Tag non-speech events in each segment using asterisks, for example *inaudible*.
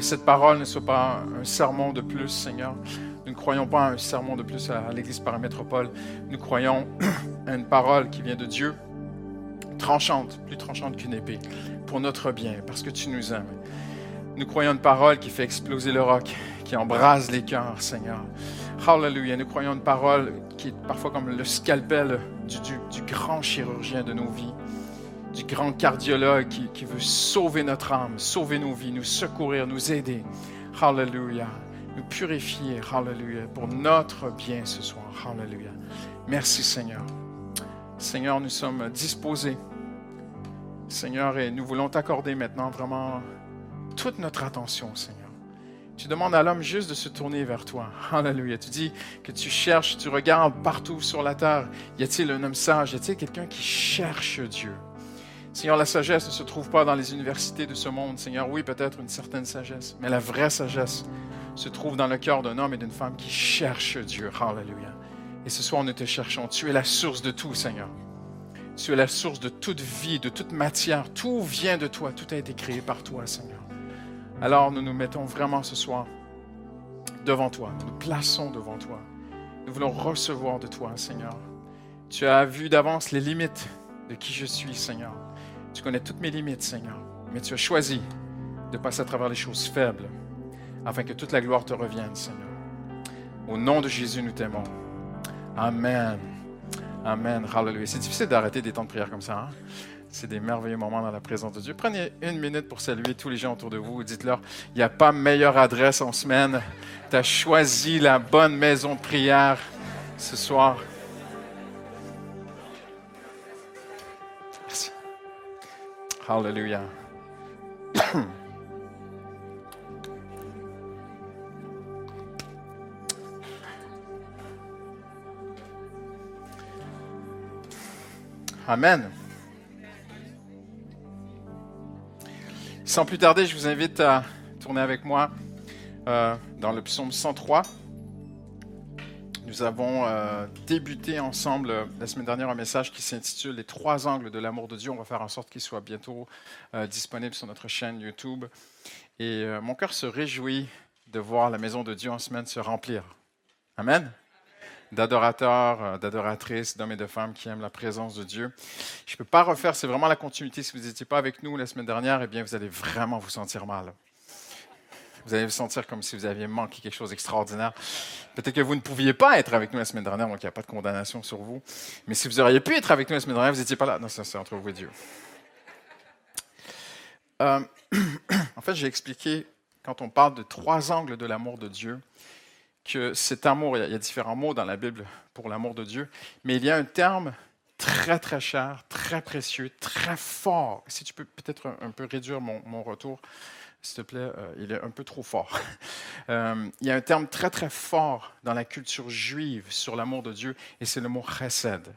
Que cette parole ne soit pas un sermon de plus, Seigneur. Nous ne croyons pas à un sermon de plus à l'Église paramétropole. Nous croyons à *clears throat* une parole qui vient de Dieu, tranchante, plus tranchante qu'une épée, pour notre bien, parce que tu nous aimes. Nous croyons une parole qui fait exploser le roc, qui embrase les cœurs, Seigneur. Hallelujah. Nous croyons une parole qui est parfois comme le scalpel du, grand chirurgien de nos vies, du grand cardiologue qui, veut sauver notre âme, sauver nos vies, nous secourir, nous aider. Hallelujah. Nous purifier. Hallelujah. Pour notre bien ce soir. Hallelujah. Merci Seigneur. Seigneur, nous sommes disposés. Seigneur, et nous voulons t'accorder maintenant vraiment toute notre attention, Seigneur. Tu demandes à l'homme juste de se tourner vers toi. Alléluia. Tu dis que tu cherches, tu regardes partout sur la terre. Y a-t-il un homme sage? Y a-t-il quelqu'un qui cherche Dieu? Seigneur, la sagesse ne se trouve pas dans les universités de ce monde. Seigneur, oui, peut-être une certaine sagesse, mais la vraie sagesse se trouve dans le cœur d'un homme et d'une femme qui cherchent Dieu. Alléluia. Et ce soir, nous te cherchons. Tu es la source de tout, Seigneur. Tu es la source de toute vie, de toute matière. Tout vient de toi. Tout a été créé par toi, Seigneur. Alors nous nous mettons vraiment ce soir devant toi, nous nous plaçons devant toi. Nous voulons recevoir de toi, Seigneur. Tu as vu d'avance les limites de qui je suis, Seigneur. Tu connais toutes mes limites, Seigneur. Mais tu as choisi de passer à travers les choses faibles afin que toute la gloire te revienne, Seigneur. Au nom de Jésus, nous t'aimons. Amen. Amen. Hallelujah. C'est difficile d'arrêter des temps de prière comme ça. Hein? C'est des merveilleux moments dans la présence de Dieu. Prenez une minute pour saluer tous les gens autour de vous. Dites-leur, il n'y a pas meilleure adresse en semaine. Tu as choisi la bonne maison de prière ce soir. Hallelujah. Amen. Sans plus tarder, je vous invite à tourner avec moi euh, dans le psaume 103. Nous avons euh, débuté ensemble euh, la semaine dernière un message qui s'intitule Les trois angles de l'amour de Dieu. On va faire en sorte qu'il soit bientôt disponible sur notre chaîne YouTube. Et mon cœur se réjouit de voir la maison de Dieu en semaine se remplir. Amen d'adorateurs, euh, d'adoratrices, d'hommes et de femmes qui aiment la présence de Dieu. Je ne peux pas refaire, c'est vraiment la continuité. Si vous n'étiez pas avec nous la semaine dernière, eh bien, vous allez vraiment vous sentir mal. Vous allez vous sentir comme si vous aviez manqué quelque chose d'extraordinaire. Peut-être que vous ne pouviez pas être avec nous la semaine dernière, donc il n'y a pas de condamnation sur vous. Mais si vous auriez pu être avec nous la semaine dernière, vous n'étiez pas là. Non, c'est entre vous et Dieu. Euh, *clears throat* en fait, j'ai expliqué, quand on parle de trois angles de l'amour de Dieu, que cet amour, il y a différents mots dans la Bible pour l'amour de Dieu, mais il y a un terme très, très cher, très précieux, très fort. Si tu peux peut-être un, peu réduire mon, retour, s'il te plaît, euh, il est un peu trop fort. *laughs* Euh, il y a un terme très, très fort dans la culture juive sur l'amour de Dieu, et c'est le mot chesed.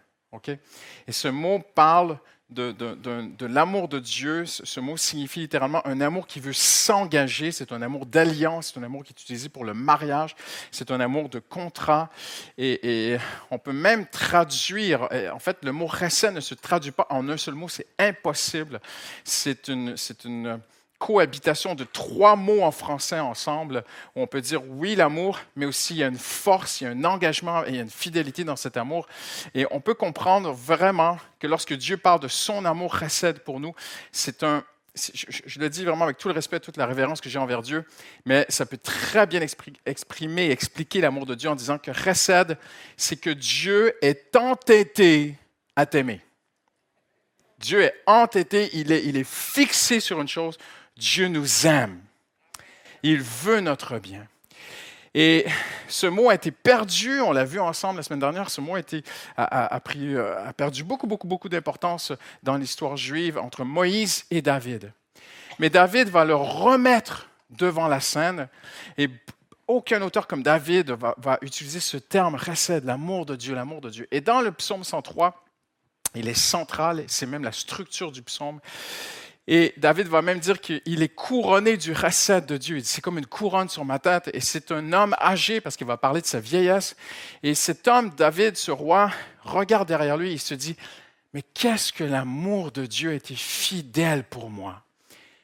Et ce mot parle de, l'amour de Dieu, ce mot signifie littéralement un amour qui veut s'engager, c'est un amour d'alliance, c'est un amour qui est utilisé pour le mariage, c'est un amour de contrat. Et, on peut même traduire, en fait, le mot chesed ne se traduit pas en un seul mot, c'est impossible. C'est une, c'est une cohabitation de trois mots en français ensemble, où on peut dire oui l'amour, mais aussi il y a une force, il y a un engagement et il y a une fidélité dans cet amour. Et on peut comprendre vraiment que lorsque Dieu parle de son amour recède pour nous, c'est un, je, le dis vraiment avec tout le respect, toute la révérence que j'ai envers Dieu, mais ça peut très bien exprimer, expliquer l'amour de Dieu en disant que recède, c'est que Dieu est entêté à t'aimer. Dieu est entêté, il est, il est fixé sur une chose. Dieu nous aime. Il veut notre bien. Et ce mot a été perdu, on l'a vu ensemble la semaine dernière, ce mot a, pris, euh, a perdu beaucoup, beaucoup, beaucoup d'importance dans l'histoire juive entre Moïse et David. Mais David va le remettre devant la scène et aucun auteur comme David va, va utiliser ce terme, recède, l'amour de Dieu, l'amour de Dieu. Et dans le psaume 103, il est central, c'est même la structure du psaume. Et David va même dire qu'il est couronné du recette de Dieu. C'est comme une couronne sur ma tête. Et c'est un homme âgé parce qu'il va parler de sa vieillesse. Et cet homme, David, ce roi, regarde derrière lui et se dit, mais qu'est-ce que l'amour de Dieu a été fidèle pour moi?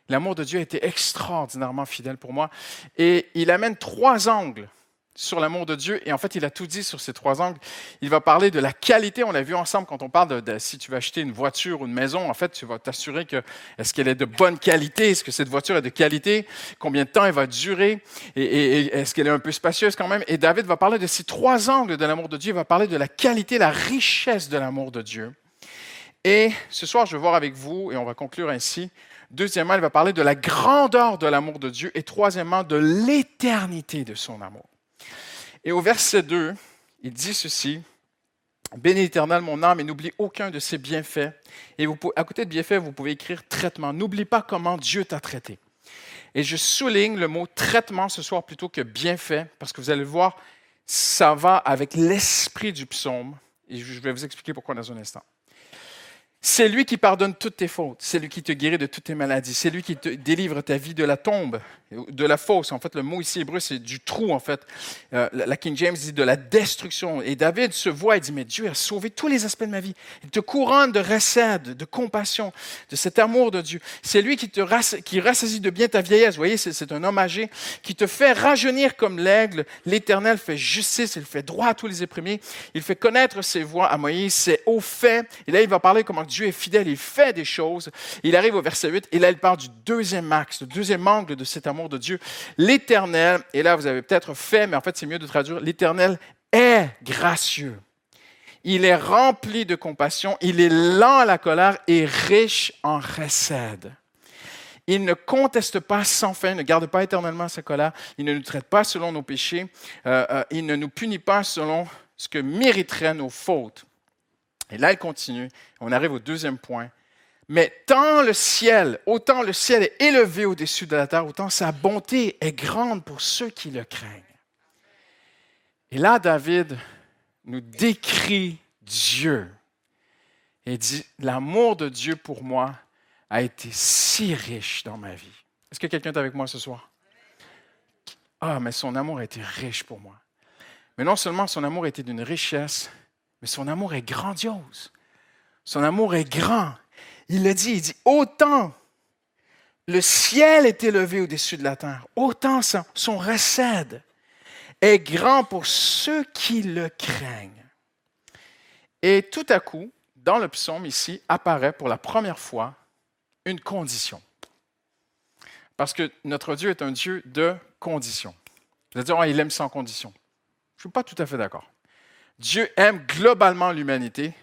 L'amour de Dieu a été extraordinairement fidèle pour moi. Et il amène trois angles sur l'amour de Dieu. Et en fait, il a tout dit sur ces trois angles. Il va parler de la qualité. On l'a vu ensemble quand on parle de, si tu veux acheter une voiture ou une maison, en fait, tu vas t'assurer que est-ce qu'elle est de bonne qualité, est-ce que cette voiture est de qualité, combien de temps elle va durer, et, est-ce qu'elle est un peu spacieuse quand même? Et David va parler de ces trois angles de l'amour de Dieu. Il va parler de la qualité, la richesse de l'amour de Dieu. Et ce soir, je vais voir avec vous, et on va conclure ainsi. Deuxièmement, il va parler de la grandeur de l'amour de Dieu. Et troisièmement, de l'éternité de son amour. Et au verset 2, il dit ceci. Bénis l'Éternel, mon âme, et n'oublie aucun de ses bienfaits. Et vous, à côté de bienfaits, vous pouvez écrire traitement. N'oublie pas comment Dieu t'a traité. Et je souligne le mot traitement ce soir plutôt que bienfait, parce que vous allez le voir, ça va avec l'esprit du psaume. Et je vais vous expliquer pourquoi dans un instant. C'est lui qui pardonne toutes tes fautes. C'est lui qui te guérit de toutes tes maladies. C'est lui qui te délivre ta vie de la tombe, de la fosse. En fait, le mot ici hébreu, c'est du trou, en fait. Euh, la King James dit de la destruction. Et David se voit et dit, mais Dieu a sauvé tous les aspects de ma vie. Il te couronne de recède, de compassion, de cet amour de Dieu. C'est lui qui te qui rassasie de bien ta vieillesse. Vous voyez, c'est un homme âgé qui te fait rajeunir comme l'aigle. L'Éternel fait justice, il fait droit à tous les opprimés. Il fait connaître ses voies à Moïse, ses hauts faits. Et là, il va parler comment Dieu est fidèle, il fait des choses. Il arrive au verset 8 et là, il parle du deuxième axe, le deuxième angle de cet amour de Dieu. L'Éternel, et là, vous avez peut-être fait, mais en fait, c'est mieux de traduire, l'Éternel est gracieux. Il est rempli de compassion, il est lent à la colère et riche en recède. Il ne conteste pas sans fin, ne garde pas éternellement sa colère, il ne nous traite pas selon nos péchés, euh, euh, il ne nous punit pas selon ce que mériteraient nos fautes. Et là, il continue. On arrive au deuxième point. Mais tant le ciel, autant le ciel est élevé au-dessus de la terre, autant sa bonté est grande pour ceux qui le craignent. Et là, David nous décrit Dieu et dit, l'amour de Dieu pour moi a été si riche dans ma vie. Est-ce que quelqu'un est avec moi ce soir? Ah, mais son amour a été riche pour moi. Mais non seulement son amour été d'une richesse, mais son amour est grandiose. Son amour est grand. Il le dit, il dit, autant le ciel est élevé au-dessus de la terre, autant son, son recède est grand pour ceux qui le craignent. Et tout à coup, dans le psaume ici, apparaît pour la première fois une condition. Parce que notre Dieu est un Dieu de conditions. Vous allez dire, il aime sans condition. Je ne suis pas tout à fait d'accord. Dieu aime globalement l'humanité,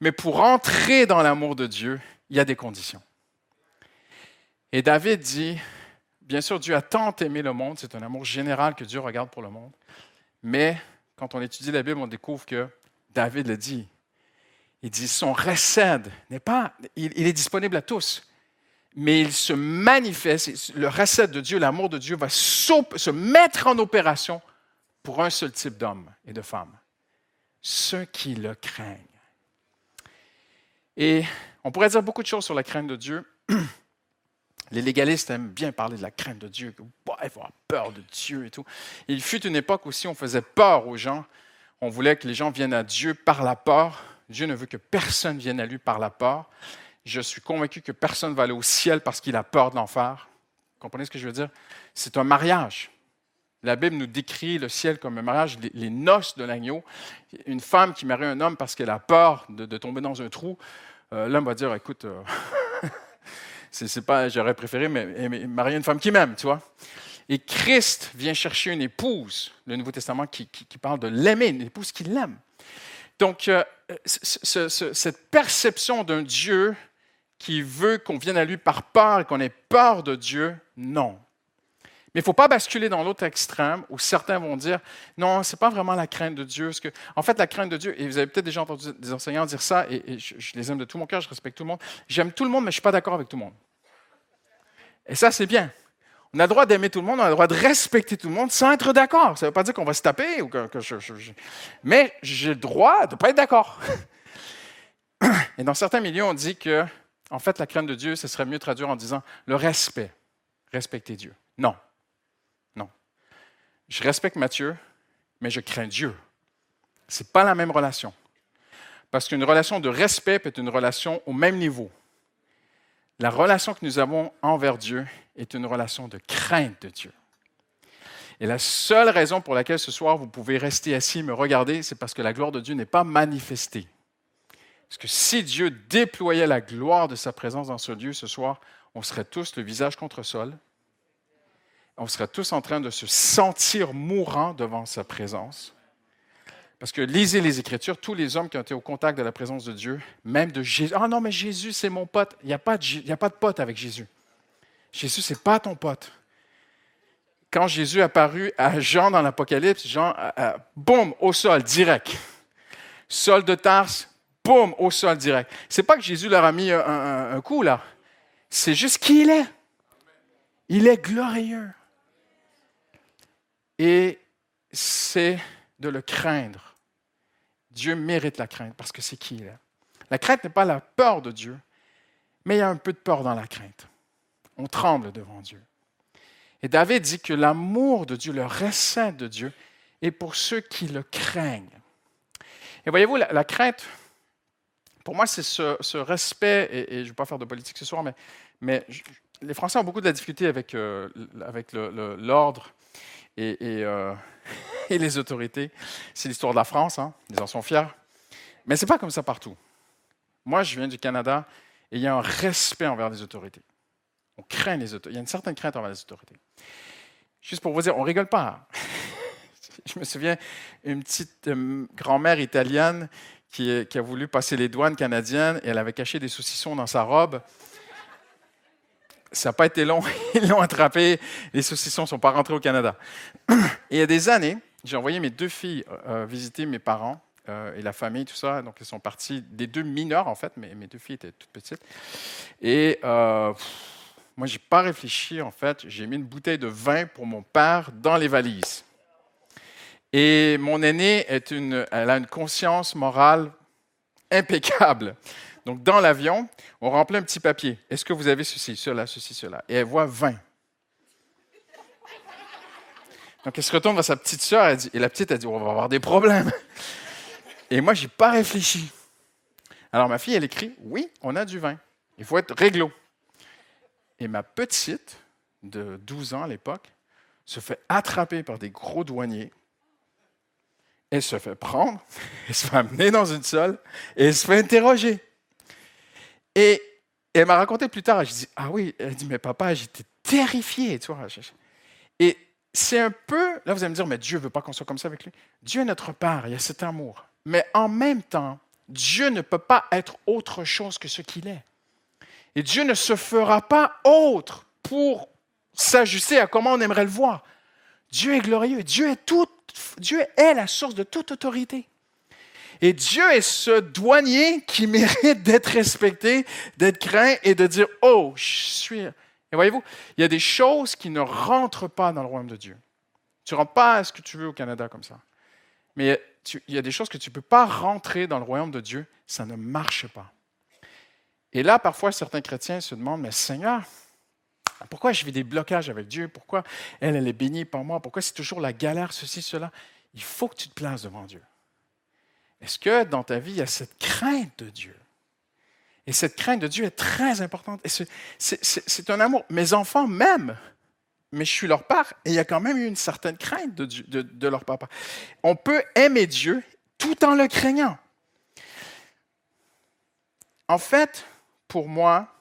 mais pour entrer dans l'amour de Dieu, il y a des conditions. Et David dit, bien sûr, Dieu a tant aimé le monde, c'est un amour général que Dieu regarde pour le monde, mais quand on étudie la Bible, on découvre que David le dit. Il dit, son recède n'est pas, il, est disponible à tous, mais il se manifeste, le recède de Dieu, l'amour de Dieu va se mettre en opération pour un seul type d'homme et de femme ceux qui le craignent. Et on pourrait dire beaucoup de choses sur la crainte de Dieu. *clears throat* Les légalistes aiment bien parler de la crainte de Dieu, qu'il faut avoir peur de Dieu et tout. Il fut une époque aussi où on faisait peur aux gens. On voulait que les gens viennent à Dieu par la peur. Dieu ne veut que personne vienne à lui par la peur. Je suis convaincu que personne ne va aller au ciel parce qu'il a peur de l'enfer. Comprenez ce que je veux dire? C'est un mariage. La Bible nous décrit le ciel comme un mariage, les, noces de l'agneau. Une femme qui marie un homme parce qu'elle a peur de, tomber dans un trou, euh, l'homme va dire, écoute, euh, *laughs* c'est pas, j'aurais préféré mais, marier une femme qui m'aime, tu vois. Et Christ vient chercher une épouse, le Nouveau Testament qui, parle de l'aimer, une épouse qui l'aime. Donc, euh, cette perception d'un Dieu qui veut qu'on vienne à lui par peur qu'on ait peur de Dieu, non. Mais il ne faut pas basculer dans l'autre extrême où certains vont dire non, ce n'est pas vraiment la crainte de Dieu. que, en fait, la crainte de Dieu, et vous avez peut-être déjà entendu des enseignants dire ça, et, je, les aime de tout mon cœur, je respecte tout le monde. J'aime tout le monde, mais je ne suis pas d'accord avec tout le monde. Et ça, c'est bien. On a le droit d'aimer tout le monde, on a le droit de respecter tout le monde sans être d'accord. Ça ne veut pas dire qu'on va se taper. Ou que, Mais j'ai le droit de ne pas être d'accord. Et dans certains milieux, on dit que, en fait, la crainte de Dieu, ce serait mieux traduire en disant le respect. Respecter Dieu. Non. Je respecte Matthieu, mais je crains Dieu. Ce n'est pas la même relation. Parce qu'une relation de respect être une relation au même niveau. La relation que nous avons envers Dieu est une relation de crainte de Dieu. Et la seule raison pour laquelle ce soir vous pouvez rester assis et me regarder, c'est parce que la gloire de Dieu n'est pas manifestée. Parce que si Dieu déployait la gloire de sa présence dans ce lieu ce soir, on serait tous le visage contre sol. On serait tous en train de se sentir mourant devant sa présence. Parce que lisez les Écritures, tous les hommes qui ont été au contact de la présence de Dieu, même de Jésus. Ah non, mais Jésus, c'est mon pote. Il n'y a, pas de, pote avec Jésus. Jésus, ce n'est pas ton pote. Quand Jésus apparut à Jean dans l'Apocalypse, Jean, boum, au sol, direct. Sol de Tarse, boum, au sol, direct. C'est pas que Jésus leur a mis un, un coup, là. C'est juste qui il est. Il est glorieux. Et c'est de le craindre. Dieu mérite la crainte parce que c'est qui il est. La crainte n'est pas la peur de Dieu, mais il y a un peu de peur dans la crainte. On tremble devant Dieu. Et David dit que l'amour de Dieu, le recette de Dieu, est pour ceux qui le craignent. Et voyez-vous, la, crainte, pour moi, c'est ce, respect, et, je ne vais pas faire de politique ce soir, mais, mais les Français ont beaucoup de la difficulté avec, euh, avec l'ordre et, euh, *laughs* et les autorités. C'est l'histoire de la France, hein. ils en sont fiers. Mais ce n'est pas comme ça partout. Moi, je viens du Canada et il y a un respect envers les autorités. On craint les autorités. Il y a une certaine crainte envers les autorités. Juste pour vous dire, on rigole pas. *laughs* je me souviens, une petite euh, grand-mère italienne qui, a voulu passer les douanes canadiennes et elle avait caché des saucissons dans sa robe. Ça n'a pas été long, *laughs* ils l'ont attrapé, les saucissons ne sont pas rentrés au Canada. *clears throat* Et il y a des années, j'ai envoyé mes deux filles euh, visiter mes parents euh, et la famille, tout ça. Donc, elles sont parties, des deux mineurs en fait, mais mes deux filles étaient toutes petites. Et euh, moi, je n'ai pas réfléchi en fait. J'ai mis une bouteille de vin pour mon père dans les valises. Et mon aînée elle a une conscience morale impeccable. Donc, dans l'avion, on remplit un petit papier. Est-ce que vous avez ceci, cela, ceci, cela? Et elle voit 20. Donc, elle se retourne vers sa petite sœur et la petite, a dit, on va avoir des problèmes. *laughs* Et moi, je n'ai pas réfléchi. Alors, ma fille, elle écrit, oui, on a du vin. Il faut être réglo. Et ma petite, de 12 ans à l'époque, se fait attraper par des gros douaniers. Elle se fait prendre, *laughs* elle se fait amener dans une salle et elle se fait interroger. Et elle m'a raconté plus tard, je dis, ah oui, elle dit, mais papa, j'étais terrifié, tu vois. Et c'est un peu, là vous allez me dire, mais Dieu ne veut pas qu'on soit comme ça avec lui. Dieu est notre Père, il y a cet amour. Mais en même temps, Dieu ne peut pas être autre chose que ce qu'il est. Et Dieu ne se fera pas autre pour s'ajuster à comment on aimerait le voir. Dieu est glorieux. Dieu est, tout, Dieu est la source de toute autorité. Et Dieu est ce douanier qui mérite d'être respecté, d'être craint et de dire, oh, je suis et voyez-vous, il y a des choses qui ne rentrent pas dans le royaume de Dieu. Tu ne rentres pas à ce que tu veux au Canada comme ça. Mais il y a des choses que tu ne peux pas rentrer dans le royaume de Dieu, ça ne marche pas. Et là, parfois, certains chrétiens se demandent, mais Seigneur, pourquoi je vis des blocages avec Dieu? Pourquoi elle, elle est bénie par moi? Pourquoi c'est toujours la galère, ceci, cela? Il faut que tu te places devant Dieu. Est-ce que dans ta vie, il y a cette crainte de Dieu? Et cette crainte de Dieu est très importante. C'est un amour. Mes enfants m'aiment, mais je suis leur père et il y a quand même eu une certaine crainte de, de, leur papa. On peut aimer Dieu tout en le craignant. En fait, pour moi,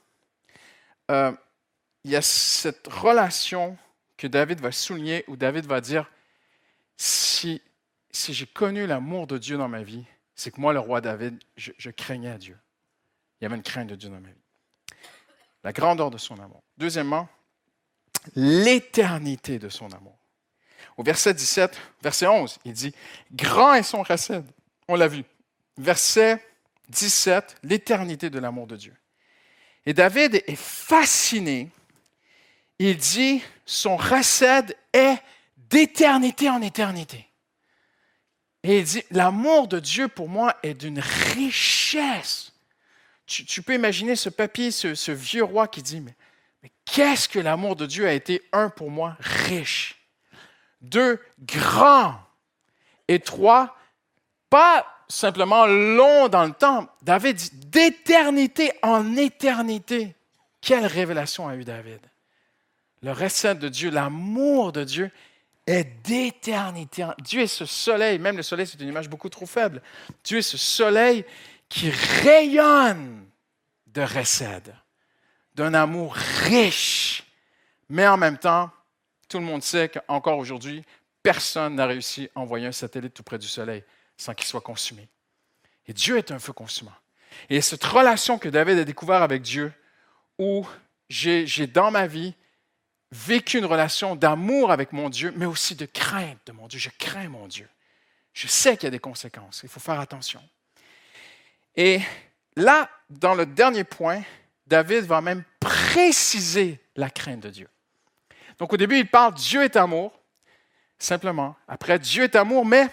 euh, il y a cette relation que David va souligner où David va dire, si, j'ai connu l'amour de Dieu dans ma vie, c'est que moi, le roi David, je, je craignais Dieu. Il y avait une crainte de Dieu dans ma vie. La grandeur de son amour. Deuxièmement, l'éternité de son amour. Au verset 17, verset 11, il dit Grand est son recède. On l'a vu. Verset 17, l'éternité de l'amour de Dieu. Et David est fasciné. Il dit Son recède est d'éternité en éternité. Et il dit L'amour de Dieu pour moi est d'une richesse tu, peux imaginer ce papier, ce, vieux roi qui dit, mais, qu'est-ce que l'amour de Dieu a été, un, pour moi, riche, deux, grand, et trois, pas simplement long dans le temps. David dit d'éternité en éternité. Quelle révélation a eu David? Le recette de Dieu, l'amour de Dieu est d'éternité. Dieu est ce soleil, même le soleil c'est une image beaucoup trop faible. Dieu est ce soleil qui rayonne de recède, d'un amour riche. Mais en même temps, tout le monde sait qu'encore aujourd'hui, personne n'a réussi à envoyer un satellite tout près du soleil sans qu'il soit consumé. Et Dieu est un feu consumant. Et cette relation que David a découverte avec Dieu, où j'ai dans ma vie vécu une relation d'amour avec mon Dieu, mais aussi de crainte de mon Dieu. Je crains mon Dieu. Je sais qu'il y a des conséquences. Il faut faire attention. Et là, dans le dernier point, David va même préciser la crainte de Dieu. Donc au début, il parle Dieu est amour, simplement. Après, Dieu est amour, mais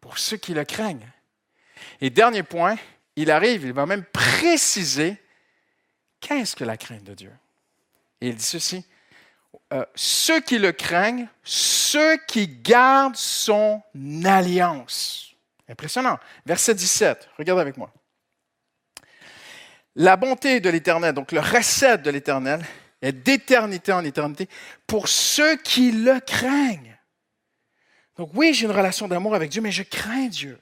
pour ceux qui le craignent. Et dernier point, il arrive, il va même préciser qu'est-ce que la crainte de Dieu. Et il dit ceci, euh, ceux qui le craignent, ceux qui gardent son alliance. Impressionnant. Verset 17, regarde avec moi. La bonté de l'Éternel, donc le recette de l'Éternel, est d'éternité en éternité pour ceux qui le craignent. Donc oui, j'ai une relation d'amour avec Dieu, mais je crains Dieu.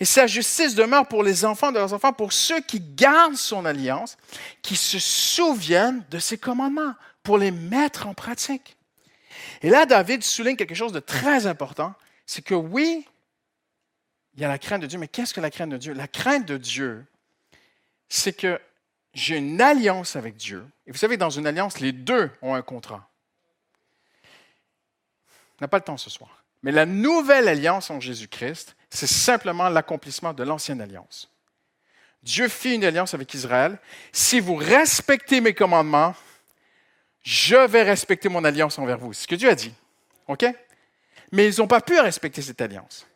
Et sa justice demeure pour les enfants de leurs enfants, pour ceux qui gardent son alliance, qui se souviennent de ses commandements, pour les mettre en pratique. Et là, David souligne quelque chose de très important, c'est que oui, il y a la crainte de Dieu, mais qu'est-ce que la crainte de Dieu? La crainte de Dieu, c'est que j'ai une alliance avec Dieu. Et vous savez, dans une alliance, les deux ont un contrat. On n'a pas le temps ce soir. Mais la nouvelle alliance en Jésus-Christ, c'est simplement l'accomplissement de l'ancienne alliance. Dieu fit une alliance avec Israël. Si vous respectez mes commandements, je vais respecter mon alliance envers vous. C'est ce que Dieu a dit. OK? Mais ils n'ont pas pu respecter cette alliance.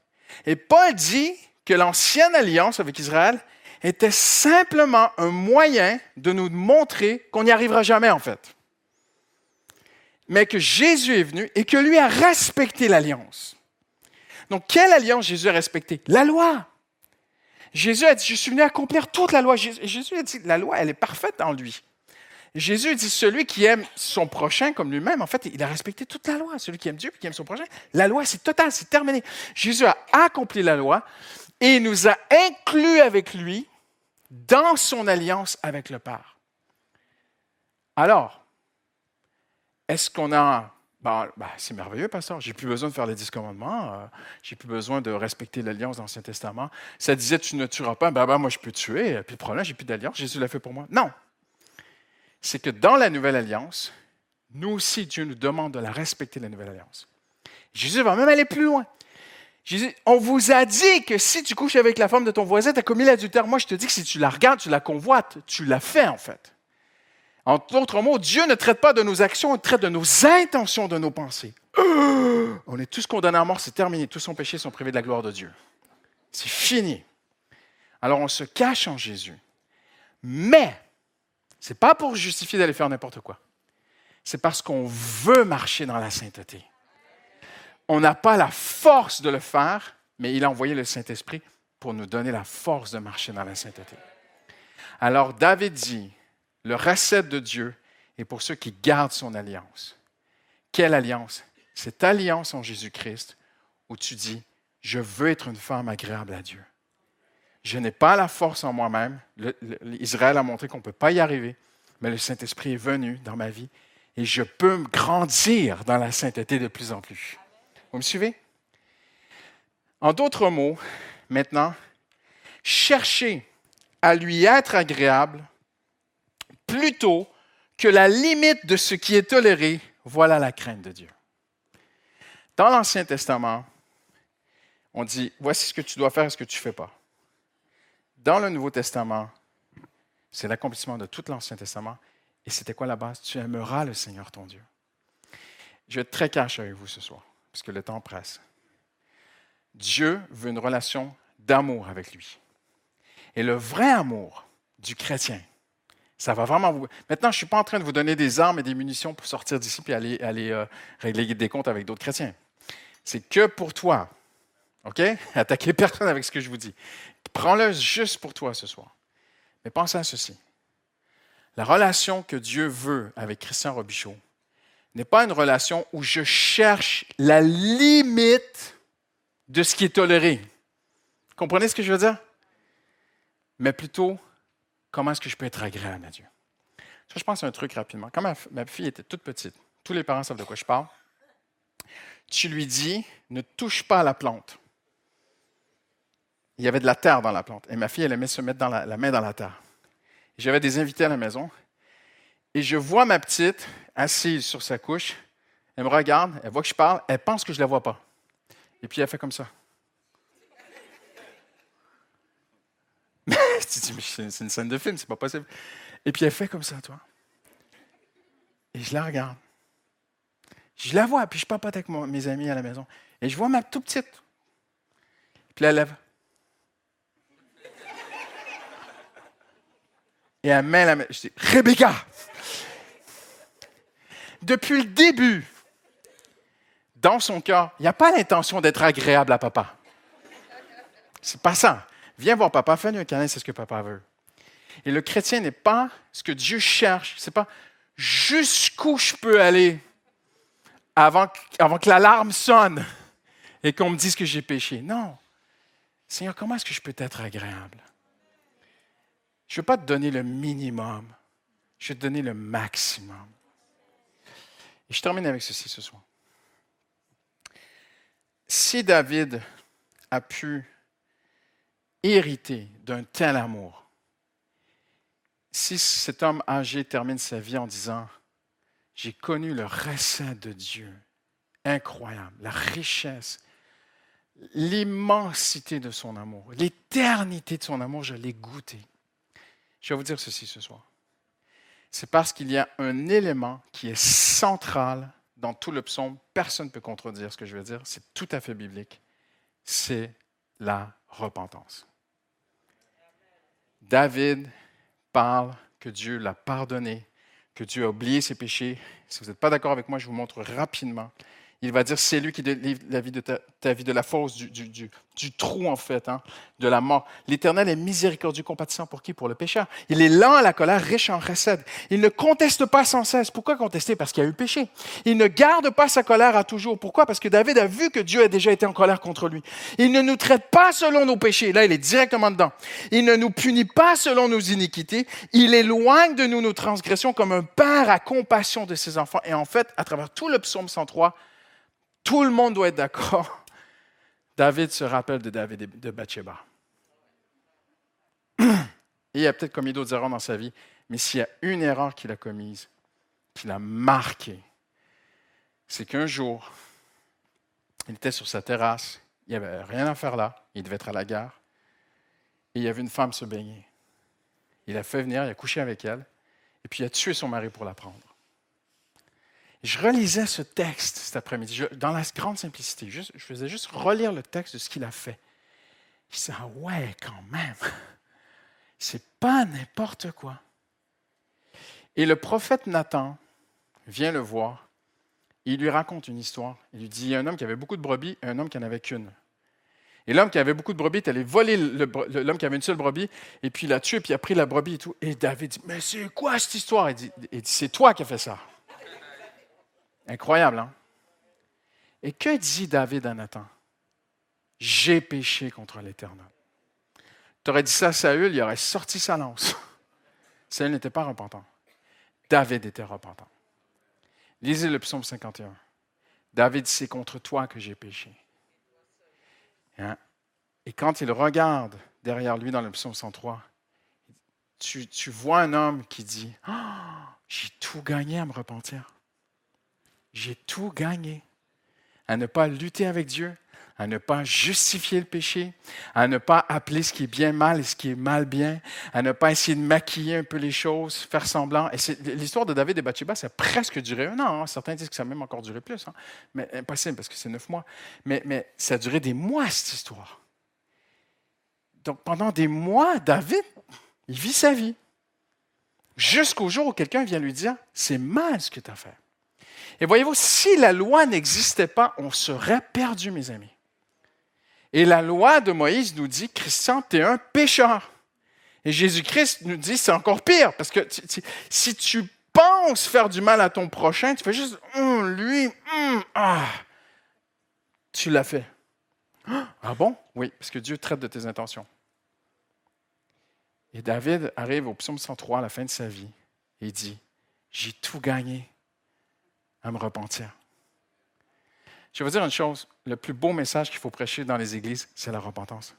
Et Paul dit que l'ancienne alliance avec Israël était simplement un moyen de nous montrer qu'on n'y arrivera jamais en fait. Mais que Jésus est venu et que lui a respecté l'alliance. Donc, quelle alliance Jésus a respectée La loi. Jésus a dit, je suis venu accomplir toute la loi. Jésus a dit, la loi, elle est parfaite en lui. Jésus dit, celui qui aime son prochain comme lui-même, en fait, il a respecté toute la loi. Celui qui aime Dieu et qui aime son prochain, la loi, c'est total, c'est terminé. Jésus a accompli la loi et il nous a inclus avec lui dans son alliance avec le Père. Alors, est-ce qu'on a... Ben, ben, c'est merveilleux, pasteur. J'ai plus besoin de faire les dix commandements. Euh, j'ai plus besoin de respecter l'alliance dans l'Ancien Testament. Ça disait, tu ne tueras pas. Ben, ben moi, je peux tuer. Puis le problème, j'ai plus d'alliance. Jésus l'a fait pour moi. Non. C'est que dans la nouvelle alliance, nous aussi, Dieu nous demande de la respecter, la nouvelle alliance. Jésus va même aller plus loin on vous a dit que si tu couches avec la femme de ton voisin, tu as commis l'adultère. Moi, je te dis que si tu la regardes, tu la convoites, tu l'as fait en fait. En d'autres mots, Dieu ne traite pas de nos actions, il traite de nos intentions, de nos pensées. *gasps* On est tous condamnés à mort, c'est terminé. Tous son péché sont privés de la gloire de Dieu. C'est fini. Alors on se cache en Jésus. Mais, ce n'est pas pour justifier d'aller faire n'importe quoi. C'est parce qu'on veut marcher dans la sainteté on n'a pas la force de le faire, mais il a envoyé le Saint-Esprit pour nous donner la force de marcher dans la sainteté. Alors David dit, le recette de Dieu est pour ceux qui gardent son alliance. Quelle alliance? Cette alliance en Jésus-Christ où tu dis, je veux être une femme agréable à Dieu. Je n'ai pas la force en moi-même. Israël a montré qu'on ne peut pas y arriver, mais le Saint-Esprit est venu dans ma vie et je peux grandir dans la sainteté de plus en plus. Vous me suivez? En d'autres mots, maintenant, chercher à lui être agréable plutôt que la limite de ce qui est toléré, voilà la crainte de Dieu. Dans l'Ancien Testament, on dit, voici ce que tu dois faire et ce que tu ne fais pas. Dans le Nouveau Testament, c'est l'accomplissement de tout l'Ancien Testament. Et c'était quoi la base? Tu aimeras le Seigneur ton Dieu. Je vais être très cash avec vous ce soir parce que le temps presse. Dieu veut une relation d'amour avec lui. Et le vrai amour du chrétien, ça va vraiment vous. Maintenant, je ne suis pas en train de vous donner des armes et des munitions pour sortir d'ici et aller, euh, régler des comptes avec d'autres chrétiens. C'est que pour toi. OK? *laughs* Attaquez personne avec ce que je vous dis. Prends-le juste pour toi ce soir. Mais pensez à ceci. La relation que Dieu veut avec Christian Robichaud n'est pas une relation où je cherche la limite de ce qui est toléré. Comprenez ce que je veux dire? Mais plutôt, comment est-ce que je peux être agréable à Dieu? Je pense à un truc rapidement. Quand ma, ma fille était toute petite, tous les parents savent de quoi je parle, tu lui dis, ne touche pas à la plante. Il y avait de la terre dans la plante. Et ma fille, elle aimait se mettre la, main dans la terre. J'avais des invités à la maison. Et je vois ma petite assise sur sa couche. Elle me regarde, elle voit que je parle, elle pense que je ne la vois pas. Et puis elle fait comme ça. *laughs* c'est une scène de film, c'est pas possible. Et puis elle fait comme ça, toi. Et je la regarde. Je la vois, puis je papote avec mes amis à la maison. Et je vois ma toute petite. Puis elle lève. Et elle met la main. Je dis Rebecca Depuis le début, dans son cœur, il n'y a pas l'intention d'être agréable à papa. C'est pas ça. Viens voir papa, fais-lui un câlin, c'est ce que papa veut. Et le chrétien n'est pas ce que Dieu cherche, c'est pas jusqu'où je peux aller avant, avant que l'alarme sonne et qu'on me dise que j'ai péché. Non. Seigneur, comment est-ce que je peux être agréable? Je ne veux pas te donner le minimum, je vais te donner le maximum. Et je termine avec ceci ce soir. Si David a pu hérité d'un tel amour. Si cet homme âgé termine sa vie en disant, j'ai connu le recette de Dieu, incroyable, la richesse, l'immensité de son amour, l'éternité de son amour, je l'ai goûté. Je vais vous dire ceci ce soir. C'est parce qu'il y a un élément qui est central dans tout le psaume. Personne ne peut contredire ce que je veux dire. C'est tout à fait biblique. C'est la repentance. David parle que Dieu l'a pardonné, que Dieu a oublié ses péchés. Si vous n'êtes pas d'accord avec moi, je vous montre rapidement il va dire, c'est lui qui délivre la vie de ta, vie de la fosse, du, trou en fait, hein, de la mort. L'Éternel est miséricordieux, compatissant pour qui? Pour le pécheur. Il est lent à la colère, riche en recède. Il ne conteste pas sans cesse. Pourquoi contester? Parce qu'il y a eu péché. Il ne garde pas sa colère à toujours. Pourquoi? Parce que David a vu que Dieu a déjà été en colère contre lui. Il ne nous traite pas selon nos péchés. Là, il est directement dedans. Il ne nous punit pas selon nos iniquités. Il éloigne de nous nos transgressions comme un père a compassion de ses enfants. Et en fait, à travers tout le psaume 103, tout le monde doit être d'accord. *laughs* David se rappelle de David de Bathsheba. *clears throat* il a peut-être commis d'autres erreurs dans sa vie, mais s'il y a une erreur qu'il a commise, qu'il a marquée, c'est qu'un jour, il était sur sa terrasse, il n'y avait rien à faire là, il devait être à la gare, et il y avait une femme se baigner. Il a fait venir, il a couché avec elle, et puis il a tué son mari pour la prendre. Je relisais ce texte cet après-midi, dans la grande simplicité. je faisais juste relire le texte de ce qu'il a fait. Je disais, ah ouais, quand même, *laughs* c'est pas n'importe quoi. Et le prophète Nathan vient le voir, il lui raconte une histoire. Il lui dit, il y a un homme qui avait beaucoup de brebis et un homme qui n'en avait qu'une. Et l'homme qui avait beaucoup de brebis est allé voler l'homme qui avait une seule brebis, et puis il l'a tué, puis il a pris la brebis et tout. Et David dit, mais c'est quoi cette histoire? Il dit, dit c'est toi qui as fait ça. Incroyable, hein? Et que dit David à Nathan? J'ai péché contre l'Éternel. Tu aurais dit ça à Saül, il aurait sorti sa lance. *laughs* Saül n'était pas repentant. David était repentant. Lisez le psaume 51. David, c'est contre toi que j'ai péché. Hein? Et quand il regarde derrière lui dans le psaume 103, tu, vois un homme qui dit oh, J'ai tout gagné à me repentir j'ai tout gagné. À ne pas lutter avec Dieu, à ne pas justifier le péché, à ne pas appeler ce qui est bien mal et ce qui est mal bien, à ne pas essayer de maquiller un peu les choses, faire semblant. L'histoire de David et Bathsheba, ça a presque duré un an. Hein. Certains disent que ça a même encore duré plus. Hein. Mais impossible parce que c'est neuf mois. Mais, mais ça a duré des mois, cette histoire. Donc pendant des mois, David, il vit sa vie. Jusqu'au jour où quelqu'un vient lui dire, c'est mal ce que tu as fait. Et voyez-vous, si la loi n'existait pas, on serait perdu, mes amis. Et la loi de Moïse nous dit, Christian, tu es un pécheur. Et Jésus-Christ nous dit, c'est encore pire, parce que si tu penses faire du mal à ton prochain, tu fais juste, hum, lui, hum, ah, tu l'as fait. Ah bon? Oui, parce que Dieu traite de tes intentions. Et David arrive au psaume 103 à la fin de sa vie et dit, j'ai tout gagné me repentir. Je vais vous dire une chose, le plus beau message qu'il faut prêcher dans les églises, c'est la repentance.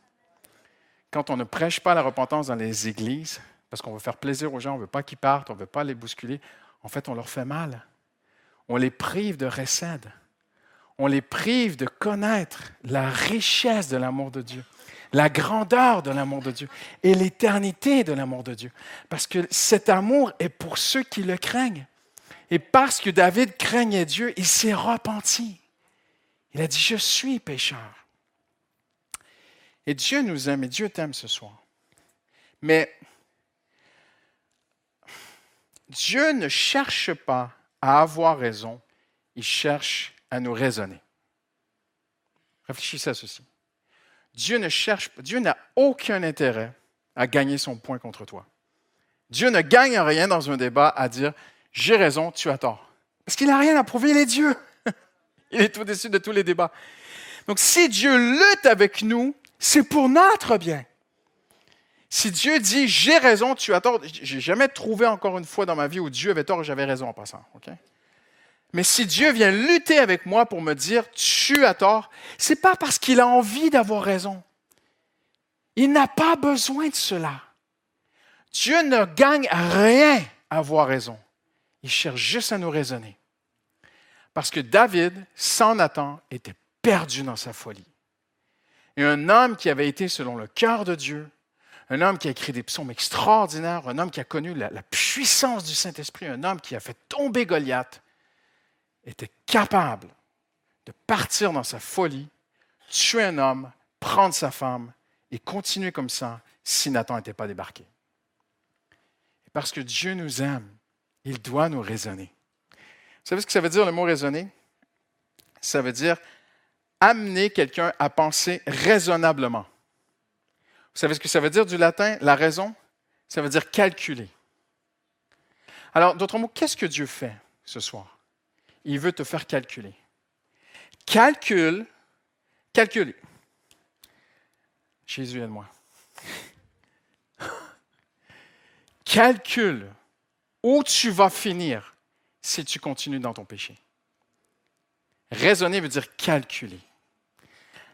Quand on ne prêche pas la repentance dans les églises, parce qu'on veut faire plaisir aux gens, on ne veut pas qu'ils partent, on ne veut pas les bousculer, en fait, on leur fait mal. On les prive de recède. On les prive de connaître la richesse de l'amour de Dieu, la grandeur de l'amour de Dieu et l'éternité de l'amour de Dieu. Parce que cet amour est pour ceux qui le craignent. Et parce que David craignait Dieu, il s'est repenti. Il a dit, je suis pécheur. Et Dieu nous aime et Dieu t'aime ce soir. Mais Dieu ne cherche pas à avoir raison, il cherche à nous raisonner. Réfléchissez à ceci. Dieu ne cherche Dieu n'a aucun intérêt à gagner son point contre toi. Dieu ne gagne rien dans un débat à dire j'ai raison, tu as tort. Parce qu'il n'a rien à prouver, il est Dieu. *laughs* Il est au-dessus de tous les débats. Donc si Dieu lutte avec nous, c'est pour notre bien. Si Dieu dit j'ai raison, tu as tort, j'ai jamais trouvé encore une fois dans ma vie où Dieu avait tort et j'avais raison en passant. Mais si Dieu vient lutter avec moi pour me dire tu as tort, c'est pas parce qu'il a envie d'avoir raison. Il n'a pas besoin de cela. Dieu ne gagne rien à avoir raison. Il cherche juste à nous raisonner. Parce que David, sans Nathan, était perdu dans sa folie. Et un homme qui avait été selon le cœur de Dieu, un homme qui a écrit des psaumes extraordinaires, un homme qui a connu la, puissance du Saint-Esprit, un homme qui a fait tomber Goliath, était capable de partir dans sa folie, tuer un homme, prendre sa femme et continuer comme ça si Nathan n'était pas débarqué. Et parce que Dieu nous aime, il doit nous raisonner. Vous savez ce que ça veut dire le mot raisonner? Ça veut dire amener quelqu'un à penser raisonnablement. Vous savez ce que ça veut dire du latin, la raison? Ça veut dire calculer. Alors, d'autres mots, qu'est-ce que Dieu fait ce soir? Il veut te faire calculer. Calcule, calcule. Jésus aide-moi. *laughs* Calcule où tu vas finir si tu continues dans ton péché? Raisonner veut dire calculer.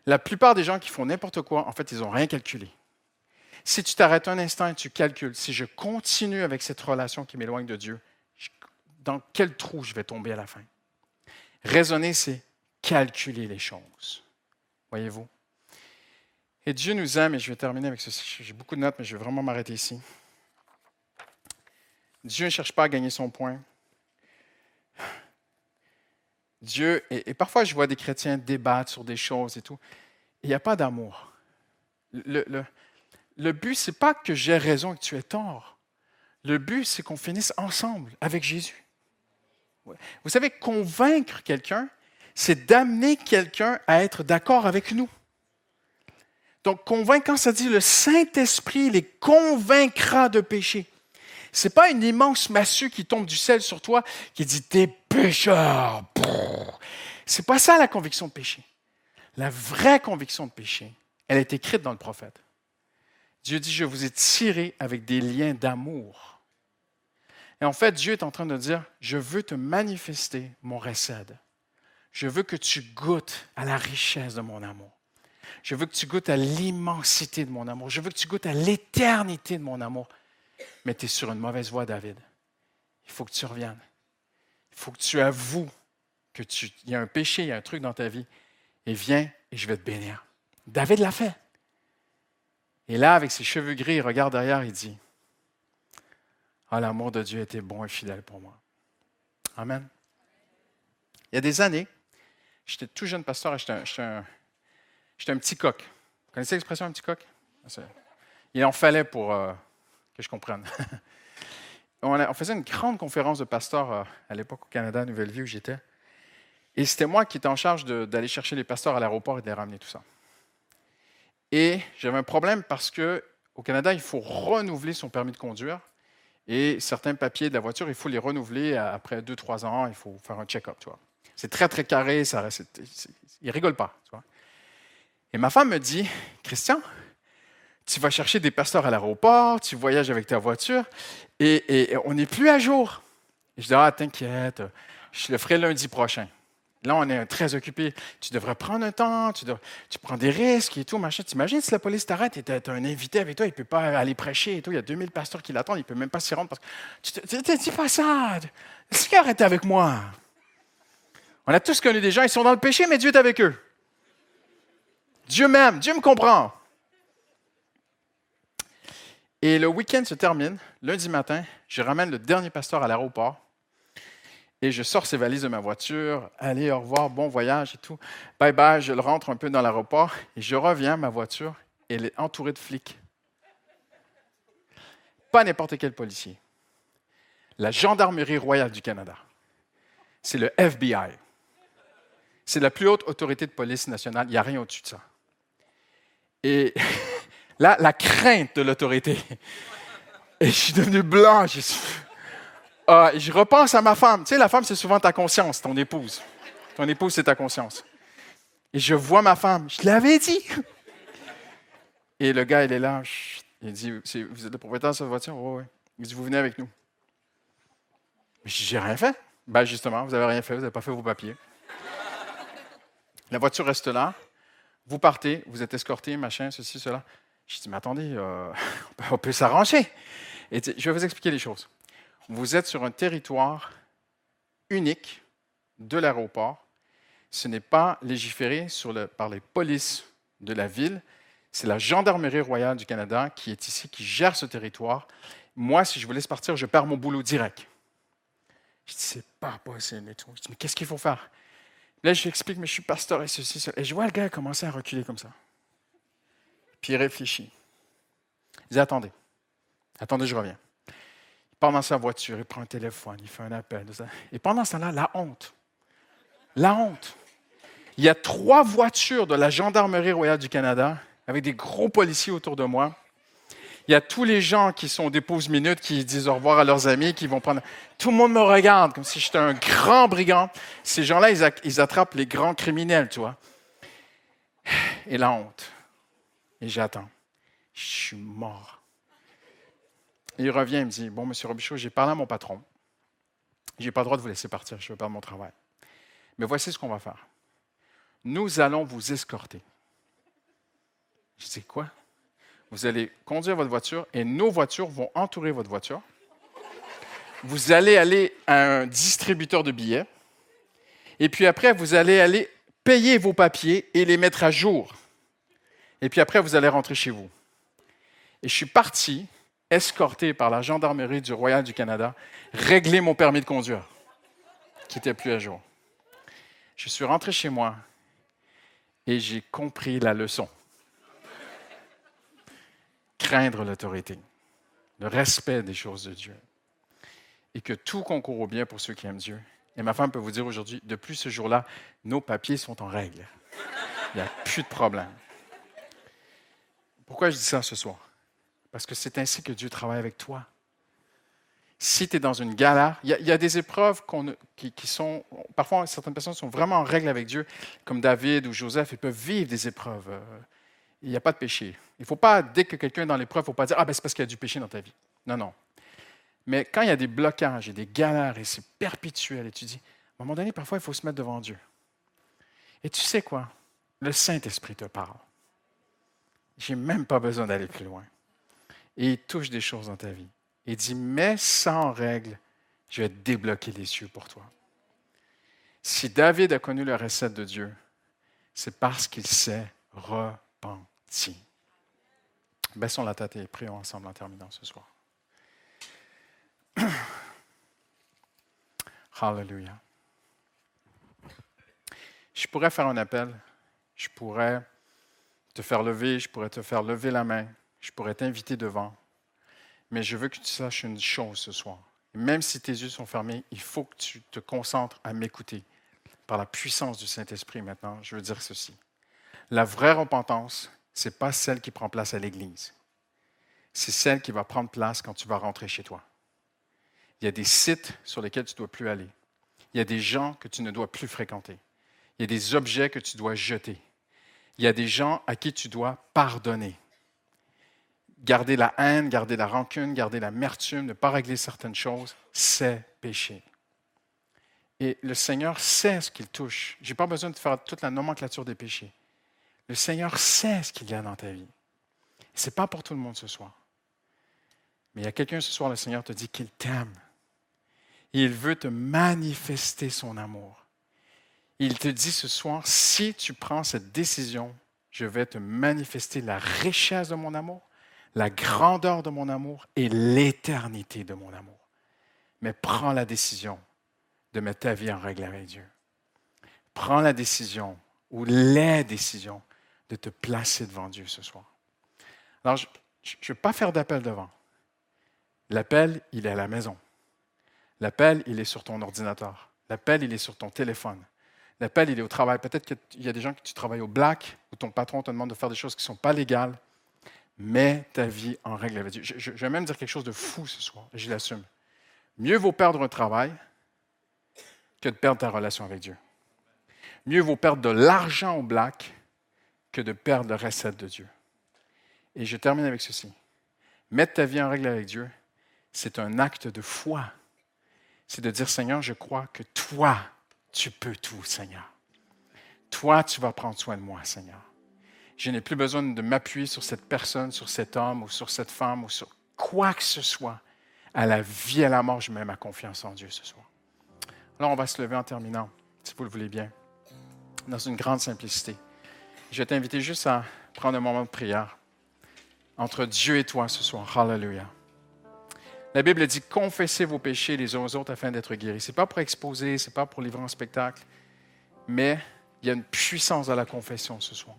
La plupart des gens qui font n'importe quoi, en fait, ils n'ont rien calculé. Si tu t'arrêtes un instant et tu calcules, si je continue avec cette relation qui m'éloigne de Dieu, dans quel trou je vais tomber à la fin? Raisonner, c'est calculer les choses. Voyez-vous? Et Dieu nous aime, et je vais terminer avec ceci. J'ai beaucoup de notes, mais je vais vraiment m'arrêter ici. Dieu ne cherche pas à gagner son point. Dieu, et, parfois je vois des chrétiens débattre sur des choses et tout, il n'y a pas d'amour. Le, le but, ce n'est pas que j'ai raison et que tu aies tort. Le but, c'est qu'on finisse ensemble avec Jésus. Vous savez, convaincre quelqu'un, c'est d'amener quelqu'un à être d'accord avec nous. Donc, convaincre, quand ça dit le Saint-Esprit les convaincra de péché, n'est pas une immense massue qui tombe du ciel sur toi qui dit T'es pécheur. C'est pas ça la conviction de péché. La vraie conviction de péché, elle est écrite dans le prophète. Dieu dit, je vous ai tiré avec des liens d'amour. Et en fait, Dieu est en train de dire, je veux te manifester mon récède. Je veux que tu goûtes à la richesse de mon amour. Je veux que tu goûtes à l'immensité de mon amour. Je veux que tu goûtes à l'éternité de mon amour. Mais tu es sur une mauvaise voie, David. Il faut que tu reviennes. Il faut que tu avoues qu'il y a un péché, il y a un truc dans ta vie. Et viens et je vais te bénir. David l'a fait. Et là, avec ses cheveux gris, il regarde derrière, il dit Ah, l'amour de Dieu était bon et fidèle pour moi. Amen. Il y a des années, j'étais tout jeune pasteur, j'étais un, un, petit coq. Vous connaissez l'expression un petit coq? Il en fallait pour euh, que je comprenne. *laughs* on, faisait une grande conférence de pasteurs euh, à l'époque au Canada, à Nouvelle-Vie, où j'étais. Et c'était moi qui étais en charge d'aller chercher les pasteurs à l'aéroport et de les ramener, tout ça. Et j'avais un problème parce que au Canada, il faut renouveler son permis de conduire. Et certains papiers de la voiture, il faut les renouveler après 2-3 ans. Il faut faire un check-up. C'est très, très carré. Ça, il ne rigole pas. Et ma femme me dit Christian, tu vas chercher des pasteurs à l'aéroport, tu voyages avec ta voiture, et, on n'est plus à jour. Je dis Ah, t'inquiète, je le ferai lundi prochain. Là, on est très occupé. Tu devrais prendre un temps, tu, prends des risques et tout, machin. T'imagines si la police t'arrête et tu as un invité avec toi, il ne peut pas aller prêcher et tout. Il y a 2000 pasteurs qui l'attendent, il ne peut même pas s'y rendre. Parce que tu te dis pas ça. Est-ce qu'il arrête avec moi? On a tous connu des gens, ils sont dans le péché, mais Dieu est avec eux. Dieu m'aime, Dieu me comprend. Et le week-end se termine. Lundi matin, je ramène le dernier pasteur à l'aéroport. Et je sors ses valises de ma voiture. Allez, au revoir, bon voyage et tout. Bye bye, je le rentre un peu dans l'aéroport. Et je reviens, ma voiture, elle est entourée de flics. Pas n'importe quel policier. La Gendarmerie royale du Canada. C'est le FBI. C'est la plus haute autorité de police nationale. Il n'y a rien au-dessus de ça. Et *laughs* là, la crainte de l'autorité. Et je suis devenu blanc. Je ah, je repense à ma femme. Tu sais, la femme, c'est souvent ta conscience, ton épouse. Ton épouse, c'est ta conscience. Et je vois ma femme. Je l'avais dit. Et le gars, il est là. Il dit Vous êtes le propriétaire de cette voiture? Oui, oui. Il dit Vous venez avec nous. J'ai rien fait. Ben, justement, vous n'avez rien fait, vous n'avez pas fait vos papiers. La voiture reste là. Vous partez, vous êtes escorté, machin, ceci, cela. Je dis, mais attendez, euh, *laughs* on peut s'arranger. Et je vais vous expliquer les choses vous êtes sur un territoire unique de l'aéroport. Ce n'est pas légiféré par les polices de la ville. C'est la Gendarmerie royale du Canada qui est ici, qui gère ce territoire. Moi, si je vous laisse partir, je perds mon boulot direct. Je dis, c'est pas possible. Je dis, mais qu'est-ce qu'il faut faire? Là, je lui explique, mais je suis pasteur et ceci, cela. Et je vois le gars commencer à reculer comme ça. Puis il réfléchit. Il dit, attendez, attendez, je reviens dans sa voiture, il prend un téléphone, il fait un appel. Et pendant ce temps-là, la honte. La honte. Il y a trois voitures de la Gendarmerie royale du Canada avec des gros policiers autour de moi. Il y a tous les gens qui sont des pauses minutes, qui disent au revoir à leurs amis, qui vont prendre. Tout le monde me regarde comme si j'étais un grand brigand. Ces gens-là, ils, attrapent les grands criminels, tu vois. Et la honte. J'attends. Je suis mort il revient, il me dit Bon, monsieur Robichaud, j'ai parlé à mon patron. Je n'ai pas le droit de vous laisser partir, je veux perdre mon travail. Mais voici ce qu'on va faire. Nous allons vous escorter. Je dis Quoi? Vous allez conduire votre voiture et nos voitures vont entourer votre voiture. Vous allez aller à un distributeur de billets. Et puis après, vous allez aller payer vos papiers et les mettre à jour. Et puis après, vous allez rentrer chez vous. Et je suis parti escorté par la gendarmerie du Royal du Canada, régler mon permis de conduire, qui n'était plus à jour. Je suis rentré chez moi et j'ai compris la leçon. Craindre l'autorité, le respect des choses de Dieu, et que tout concourt au bien pour ceux qui aiment Dieu. Et ma femme peut vous dire aujourd'hui, depuis ce jour-là, nos papiers sont en règle. Il n'y a plus de problème. Pourquoi je dis ça ce soir? Parce que c'est ainsi que Dieu travaille avec toi. Si tu es dans une galère, il y, a des épreuves qui, sont. Parfois, certaines personnes sont vraiment en règle avec Dieu, comme David ou Joseph, ils peuvent vivre des épreuves. Euh, il n'y a pas de péché. Il ne faut pas, dès que quelqu'un est dans l'épreuve, il ne faut pas dire Ah, ben c'est parce qu'il y a du péché dans ta vie. Non, non. Mais quand il y a des blocages et des galères et c'est perpétuel, et tu dis À un moment donné, parfois, il faut se mettre devant Dieu. Et tu sais quoi? Le Saint-Esprit te parle. J'ai même pas besoin d'aller plus loin et il touche des choses dans ta vie. Il dit, mais sans règle, je vais débloquer les cieux pour toi. Si David a connu la recette de Dieu, c'est parce qu'il s'est repenti. Baissons la tête et prions ensemble en terminant ce soir. *clears throat* Hallelujah. Je pourrais faire un appel, je pourrais te faire lever, je pourrais te faire lever la main je pourrais t'inviter devant. Mais je veux que tu saches une chose ce soir. Même si tes yeux sont fermés, il faut que tu te concentres à m'écouter. Par la puissance du Saint-Esprit maintenant, je veux dire ceci. La vraie repentance, ce n'est pas celle qui prend place à l'Église. c'est celle qui va prendre place quand tu vas rentrer chez toi. Il y a des sites sur lesquels tu ne dois plus aller. Il y a des gens que tu ne dois plus fréquenter. Il y a des objets que tu dois jeter. Il y a des gens à qui tu dois pardonner. Garder la haine, garder la rancune, garder l'amertume, ne pas régler certaines choses, c'est péché. Et le Seigneur sait ce qu'il touche. Je n'ai pas besoin de faire toute la nomenclature des péchés. Le Seigneur sait ce qu'il y a dans ta vie. Ce n'est pas pour tout le monde ce soir. Mais il y a quelqu'un ce soir, le Seigneur te dit qu'il t'aime. Il veut te manifester son amour. Il te dit ce soir, si tu prends cette décision, je vais te manifester la richesse de mon amour, la grandeur de mon amour et l'éternité de mon amour. Mais prends la décision de mettre ta vie en règle avec Dieu. Prends la décision ou les décisions de te placer devant Dieu ce soir. Alors, je ne veux pas faire d'appel devant. L'appel, il est à la maison. L'appel, il est sur ton ordinateur. L'appel, il est sur ton téléphone. L'appel, il est au travail. Peut-être qu'il y a des gens qui tu travailles au black, où ton patron te demande de faire des choses qui ne sont pas légales. Mets ta vie en règle avec Dieu. Je, vais même dire quelque chose de fou ce soir, je l'assume. Mieux vaut perdre un travail que de perdre ta relation avec Dieu. Mieux vaut perdre de l'argent au black que de perdre le recette de Dieu. Et je termine avec ceci. Mettre ta vie en règle avec Dieu, c'est un acte de foi. C'est de dire, Seigneur, je crois que toi, tu peux tout, Seigneur. Toi, tu vas prendre soin de moi, Seigneur. Je n'ai plus besoin de m'appuyer sur cette personne, sur cet homme ou sur cette femme ou sur quoi que ce soit. À la vie et à la mort, je mets ma confiance en Dieu ce soir. Alors, on va se lever en terminant, si vous le voulez bien, dans une grande simplicité. Je vais t'inviter juste à prendre un moment de prière entre Dieu et toi ce soir. Hallelujah. La Bible dit confessez vos péchés les uns aux autres afin d'être guéris. Ce n'est pas pour exposer, ce n'est pas pour livrer un spectacle, mais il y a une puissance à la confession ce soir.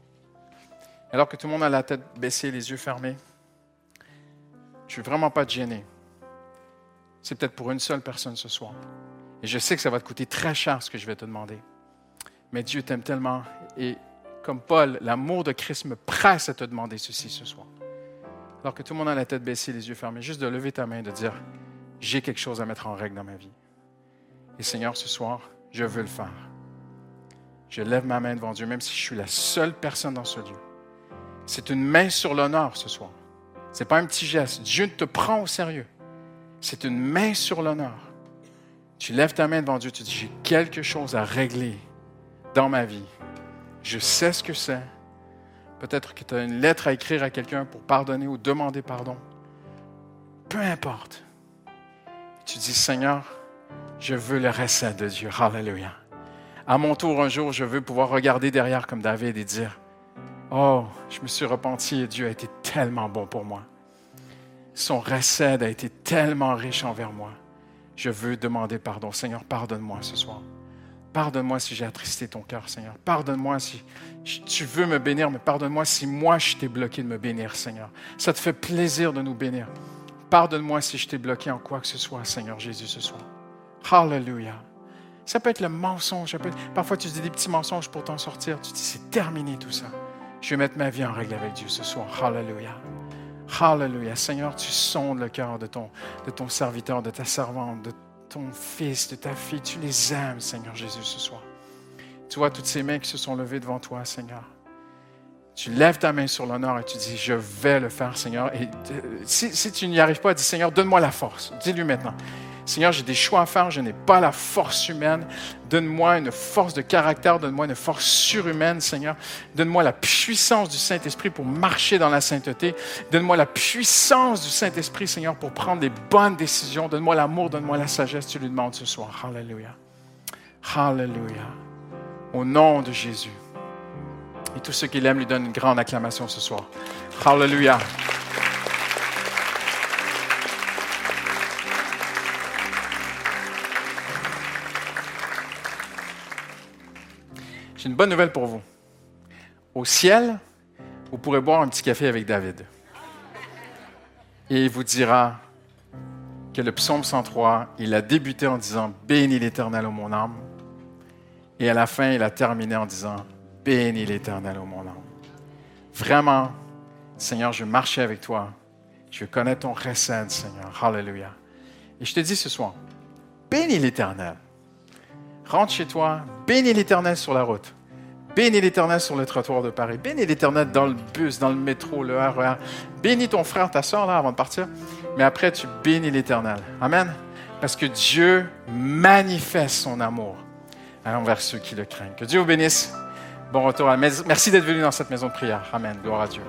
Alors que tout le monde a la tête baissée, les yeux fermés, je ne suis vraiment pas gêné. C'est peut-être pour une seule personne ce soir. Et je sais que ça va te coûter très cher ce que je vais te demander. Mais Dieu t'aime tellement. Et comme Paul, l'amour de Christ me presse à te demander ceci ce soir alors que tout le monde a la tête baissée, les yeux fermés, juste de lever ta main et de dire, j'ai quelque chose à mettre en règle dans ma vie. Et Seigneur, ce soir, je veux le faire. Je lève ma main devant Dieu, même si je suis la seule personne dans ce lieu. C'est une main sur l'honneur ce soir. Ce n'est pas un petit geste. Dieu te prend au sérieux. C'est une main sur l'honneur. Tu lèves ta main devant Dieu, tu dis, j'ai quelque chose à régler dans ma vie. Je sais ce que c'est. Peut-être que tu as une lettre à écrire à quelqu'un pour pardonner ou demander pardon. Peu importe. Tu dis, Seigneur, je veux le recette de Dieu. Hallelujah. À mon tour, un jour, je veux pouvoir regarder derrière comme David et dire, Oh, je me suis repenti et Dieu a été tellement bon pour moi. Son recette a été tellement riche envers moi. Je veux demander pardon. Seigneur, pardonne-moi ce soir. Pardonne-moi si j'ai attristé ton cœur, Seigneur. Pardonne-moi si tu veux me bénir, mais pardonne-moi si moi je t'ai bloqué de me bénir, Seigneur. Ça te fait plaisir de nous bénir. Pardonne-moi si je t'ai bloqué en quoi que ce soit, Seigneur Jésus, ce soir. Hallelujah. Ça peut être le mensonge. Parfois, tu dis des petits mensonges pour t'en sortir. Tu dis, c'est terminé tout ça. Je vais mettre ma vie en règle avec Dieu ce soir. Hallelujah. Hallelujah. Seigneur, tu sondes le cœur de ton, de ton serviteur, de ta servante, de ton fils, de ta fille. Tu les aimes, Seigneur Jésus, ce soir. Tu vois toutes ces mains qui se sont levées devant toi, Seigneur. Tu lèves ta main sur l'honneur et tu dis, je vais le faire, Seigneur. Et si, si tu n'y arrives pas, dis, Seigneur, donne-moi la force. Dis-lui maintenant. Seigneur, j'ai des choix à faire, je n'ai pas la force humaine. Donne-moi une force de caractère, donne-moi une force surhumaine, Seigneur. Donne-moi la puissance du Saint-Esprit pour marcher dans la sainteté. Donne-moi la puissance du Saint-Esprit, Seigneur, pour prendre des bonnes décisions. Donne-moi l'amour, donne-moi la sagesse. Tu lui demandes ce soir. Hallelujah. Hallelujah. Au nom de Jésus. Et tous ceux qui l'aiment lui donnent une grande acclamation ce soir. Hallelujah. Une bonne nouvelle pour vous. Au ciel, vous pourrez boire un petit café avec David. Et il vous dira que le psaume 103, il a débuté en disant Bénis l'Éternel, ô mon âme. Et à la fin, il a terminé en disant Bénis l'Éternel, ô mon âme. Vraiment, Seigneur, je marchais avec toi. Je connaître ton recette, Seigneur. Hallelujah. Et je te dis ce soir, bénis l'Éternel. Rentre chez toi, bénis l'Éternel sur la route. Bénis l'Éternel sur le trottoir de Paris. Bénis l'Éternel dans le bus, dans le métro, le RER. E bénis ton frère, ta soeur là avant de partir. Mais après, tu bénis l'Éternel. Amen. Parce que Dieu manifeste son amour envers ceux qui le craignent. Que Dieu vous bénisse. Bon retour. À... Merci d'être venu dans cette maison de prière. Amen. Gloire à Dieu.